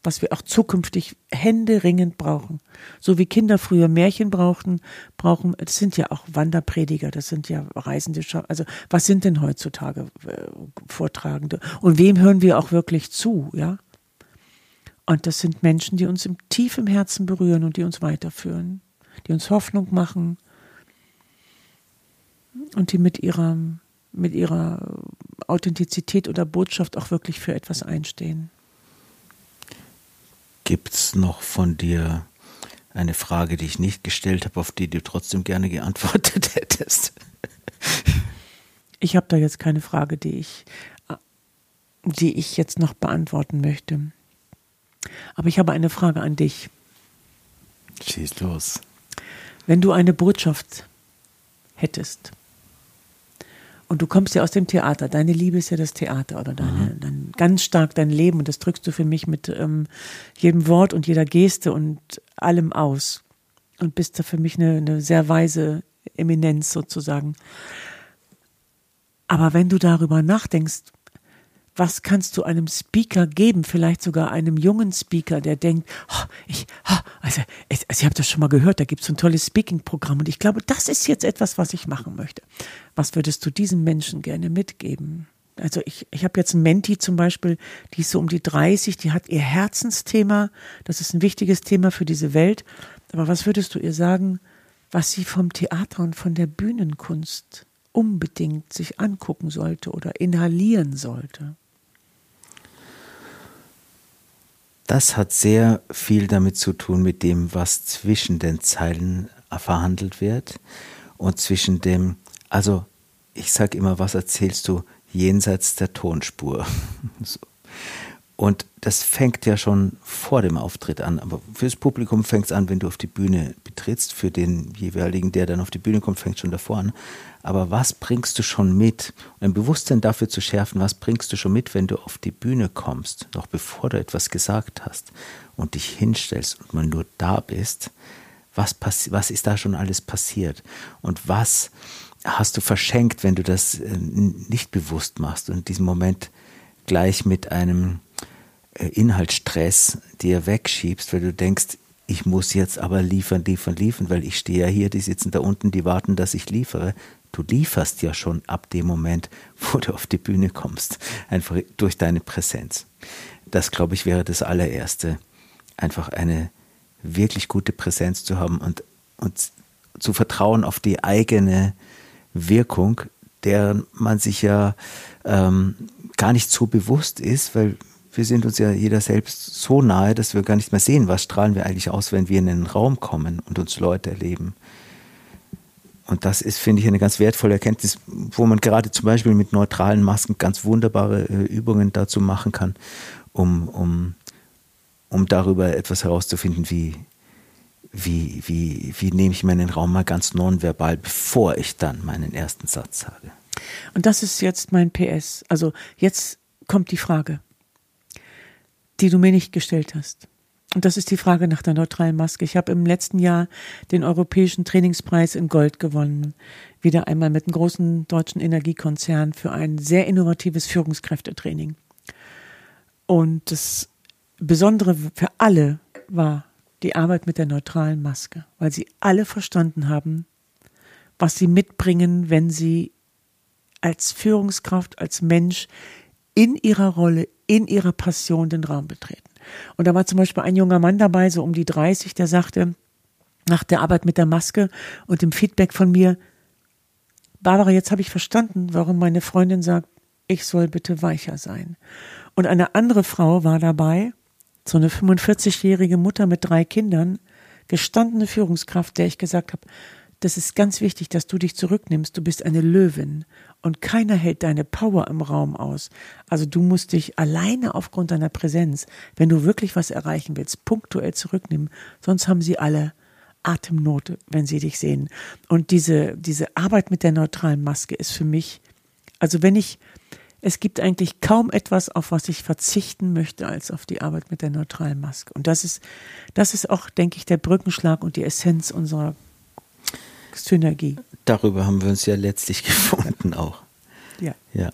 was wir auch zukünftig händeringend brauchen. So wie Kinder früher Märchen brauchten, brauchen, das sind ja auch Wanderprediger, das sind ja Reisende, also was sind denn heutzutage äh, Vortragende? Und wem hören wir auch wirklich zu, ja? Und das sind Menschen, die uns im tief im Herzen berühren und die uns weiterführen, die uns Hoffnung machen und die mit ihrer, mit ihrer Authentizität oder Botschaft auch wirklich für etwas einstehen. Gibt es noch von dir eine Frage, die ich nicht gestellt habe, auf die du trotzdem gerne geantwortet hättest? Ich habe da jetzt keine Frage, die ich, die ich jetzt noch beantworten möchte. Aber ich habe eine Frage an dich. Schieß los. Wenn du eine Botschaft hättest und du kommst ja aus dem Theater, deine Liebe ist ja das Theater oder deine, mhm. dein, ganz stark dein Leben und das drückst du für mich mit ähm, jedem Wort und jeder Geste und allem aus und bist da für mich eine, eine sehr weise Eminenz sozusagen. Aber wenn du darüber nachdenkst, was kannst du einem Speaker geben, vielleicht sogar einem jungen Speaker, der denkt, oh, ich, oh, also, ich, also ich habe das schon mal gehört, da gibt es ein tolles Speaking-Programm und ich glaube, das ist jetzt etwas, was ich machen möchte. Was würdest du diesem Menschen gerne mitgeben? Also ich, ich habe jetzt ein Menti zum Beispiel, die ist so um die 30, die hat ihr Herzensthema, das ist ein wichtiges Thema für diese Welt. Aber was würdest du ihr sagen, was sie vom Theater und von der Bühnenkunst unbedingt sich angucken sollte oder inhalieren sollte? Das hat sehr viel damit zu tun mit dem, was zwischen den Zeilen verhandelt wird und zwischen dem, also ich sage immer, was erzählst du jenseits der Tonspur? so. Und das fängt ja schon vor dem Auftritt an. Aber fürs Publikum fängt es an, wenn du auf die Bühne betrittst. Für den jeweiligen, der dann auf die Bühne kommt, fängt schon davor an. Aber was bringst du schon mit? Und ein Bewusstsein dafür zu schärfen, was bringst du schon mit, wenn du auf die Bühne kommst, noch bevor du etwas gesagt hast und dich hinstellst und mal nur da bist? Was, was ist da schon alles passiert? Und was hast du verschenkt, wenn du das äh, nicht bewusst machst und in diesem Moment gleich mit einem äh, Inhaltsstress dir wegschiebst, weil du denkst, ich muss jetzt aber liefern, liefern, liefern, weil ich stehe ja hier, die sitzen da unten, die warten, dass ich liefere. Du lieferst ja schon ab dem Moment, wo du auf die Bühne kommst, einfach durch deine Präsenz. Das, glaube ich, wäre das allererste, einfach eine wirklich gute Präsenz zu haben und, und zu vertrauen auf die eigene Wirkung, der man sich ja ähm, gar nicht so bewusst ist, weil wir sind uns ja jeder selbst so nahe, dass wir gar nicht mehr sehen, was strahlen wir eigentlich aus, wenn wir in einen Raum kommen und uns Leute erleben. Und das ist, finde ich, eine ganz wertvolle Erkenntnis, wo man gerade zum Beispiel mit neutralen Masken ganz wunderbare äh, Übungen dazu machen kann, um, um, um darüber etwas herauszufinden, wie, wie, wie, wie nehme ich meinen Raum mal ganz nonverbal, bevor ich dann meinen ersten Satz sage. Und das ist jetzt mein PS. Also jetzt kommt die Frage die du mir nicht gestellt hast. Und das ist die Frage nach der neutralen Maske. Ich habe im letzten Jahr den Europäischen Trainingspreis in Gold gewonnen. Wieder einmal mit einem großen deutschen Energiekonzern für ein sehr innovatives Führungskräftetraining. Und das Besondere für alle war die Arbeit mit der neutralen Maske, weil sie alle verstanden haben, was sie mitbringen, wenn sie als Führungskraft, als Mensch in ihrer Rolle, in ihrer Passion den Raum betreten. Und da war zum Beispiel ein junger Mann dabei, so um die 30, der sagte, nach der Arbeit mit der Maske und dem Feedback von mir, Barbara, jetzt habe ich verstanden, warum meine Freundin sagt, ich soll bitte weicher sein. Und eine andere Frau war dabei, so eine 45-jährige Mutter mit drei Kindern, gestandene Führungskraft, der ich gesagt habe, das ist ganz wichtig, dass du dich zurücknimmst. Du bist eine Löwin und keiner hält deine Power im Raum aus. Also du musst dich alleine aufgrund deiner Präsenz, wenn du wirklich was erreichen willst, punktuell zurücknehmen. Sonst haben sie alle Atemnote, wenn sie dich sehen. Und diese, diese Arbeit mit der neutralen Maske ist für mich, also wenn ich, es gibt eigentlich kaum etwas, auf was ich verzichten möchte, als auf die Arbeit mit der neutralen Maske. Und das ist, das ist auch, denke ich, der Brückenschlag und die Essenz unserer Synergie. Darüber haben wir uns ja letztlich gefunden auch. Ja. Ja.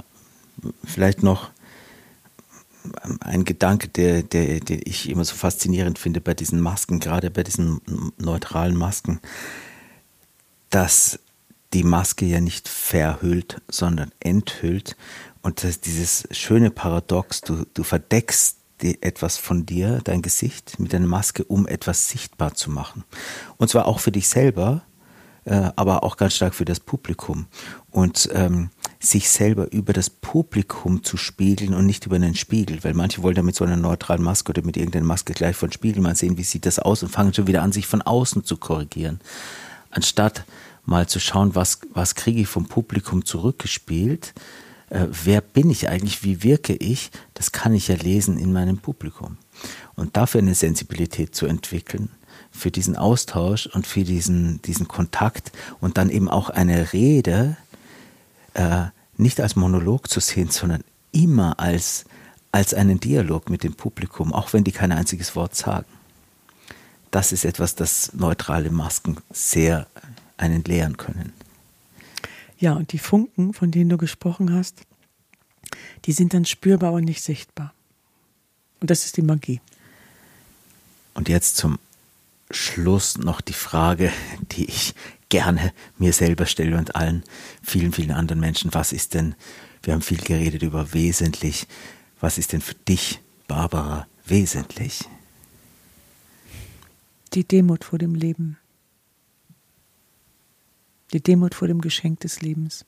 Vielleicht noch ein Gedanke, der, der, der ich immer so faszinierend finde bei diesen Masken, gerade bei diesen neutralen Masken, dass die Maske ja nicht verhüllt, sondern enthüllt. Und das, dieses schöne Paradox, du, du verdeckst etwas von dir, dein Gesicht, mit deiner Maske, um etwas sichtbar zu machen. Und zwar auch für dich selber, äh, aber auch ganz stark für das Publikum. Und ähm, sich selber über das Publikum zu spiegeln und nicht über einen Spiegel, weil manche wollen damit so einer neutralen Maske oder mit irgendeiner Maske gleich von Spiegel mal sehen, wie sieht das aus und fangen schon wieder an, sich von außen zu korrigieren. Anstatt mal zu schauen, was, was kriege ich vom Publikum zurückgespielt, äh, wer bin ich eigentlich, wie wirke ich, das kann ich ja lesen in meinem Publikum. Und dafür eine Sensibilität zu entwickeln, für diesen Austausch und für diesen, diesen Kontakt und dann eben auch eine Rede äh, nicht als Monolog zu sehen, sondern immer als, als einen Dialog mit dem Publikum, auch wenn die kein einziges Wort sagen. Das ist etwas, das neutrale Masken sehr einen lehren können. Ja, und die Funken, von denen du gesprochen hast, die sind dann spürbar und nicht sichtbar. Und das ist die Magie. Und jetzt zum Schluss noch die Frage, die ich gerne mir selber stelle und allen vielen, vielen anderen Menschen. Was ist denn, wir haben viel geredet über wesentlich, was ist denn für dich, Barbara, wesentlich? Die Demut vor dem Leben. Die Demut vor dem Geschenk des Lebens.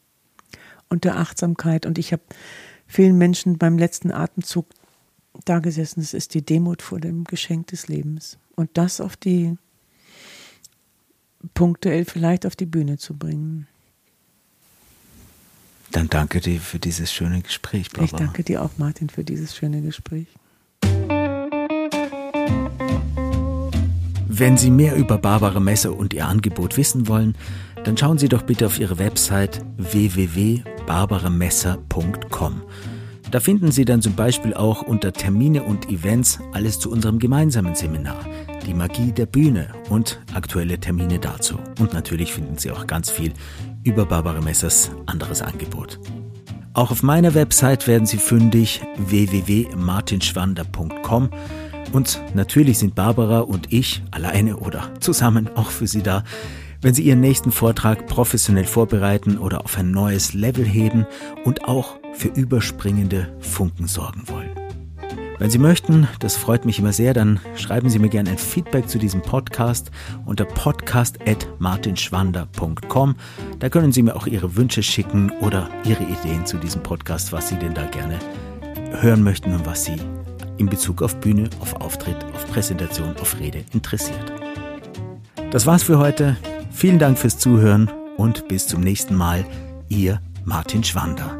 Und der Achtsamkeit. Und ich habe vielen Menschen beim letzten Atemzug da gesessen. Es ist die Demut vor dem Geschenk des Lebens. Und das auf die punktuell vielleicht auf die Bühne zu bringen. Dann danke dir für dieses schöne Gespräch, Barbara. Ich danke dir auch, Martin, für dieses schöne Gespräch. Wenn Sie mehr über Barbara Messer und ihr Angebot wissen wollen, dann schauen Sie doch bitte auf ihre Website www.barbaramesser.com. Da finden Sie dann zum Beispiel auch unter Termine und Events alles zu unserem gemeinsamen Seminar, die Magie der Bühne und aktuelle Termine dazu. Und natürlich finden Sie auch ganz viel über Barbara Messers anderes Angebot. Auch auf meiner Website werden Sie fündig www.martinschwander.com und natürlich sind Barbara und ich alleine oder zusammen auch für Sie da, wenn Sie Ihren nächsten Vortrag professionell vorbereiten oder auf ein neues Level heben und auch für überspringende Funken sorgen wollen. Wenn Sie möchten, das freut mich immer sehr, dann schreiben Sie mir gerne ein Feedback zu diesem Podcast unter podcast.martinschwander.com. Da können Sie mir auch Ihre Wünsche schicken oder Ihre Ideen zu diesem Podcast, was Sie denn da gerne hören möchten und was Sie in Bezug auf Bühne, auf Auftritt, auf Präsentation, auf Rede interessiert. Das war's für heute. Vielen Dank fürs Zuhören und bis zum nächsten Mal. Ihr Martin Schwander.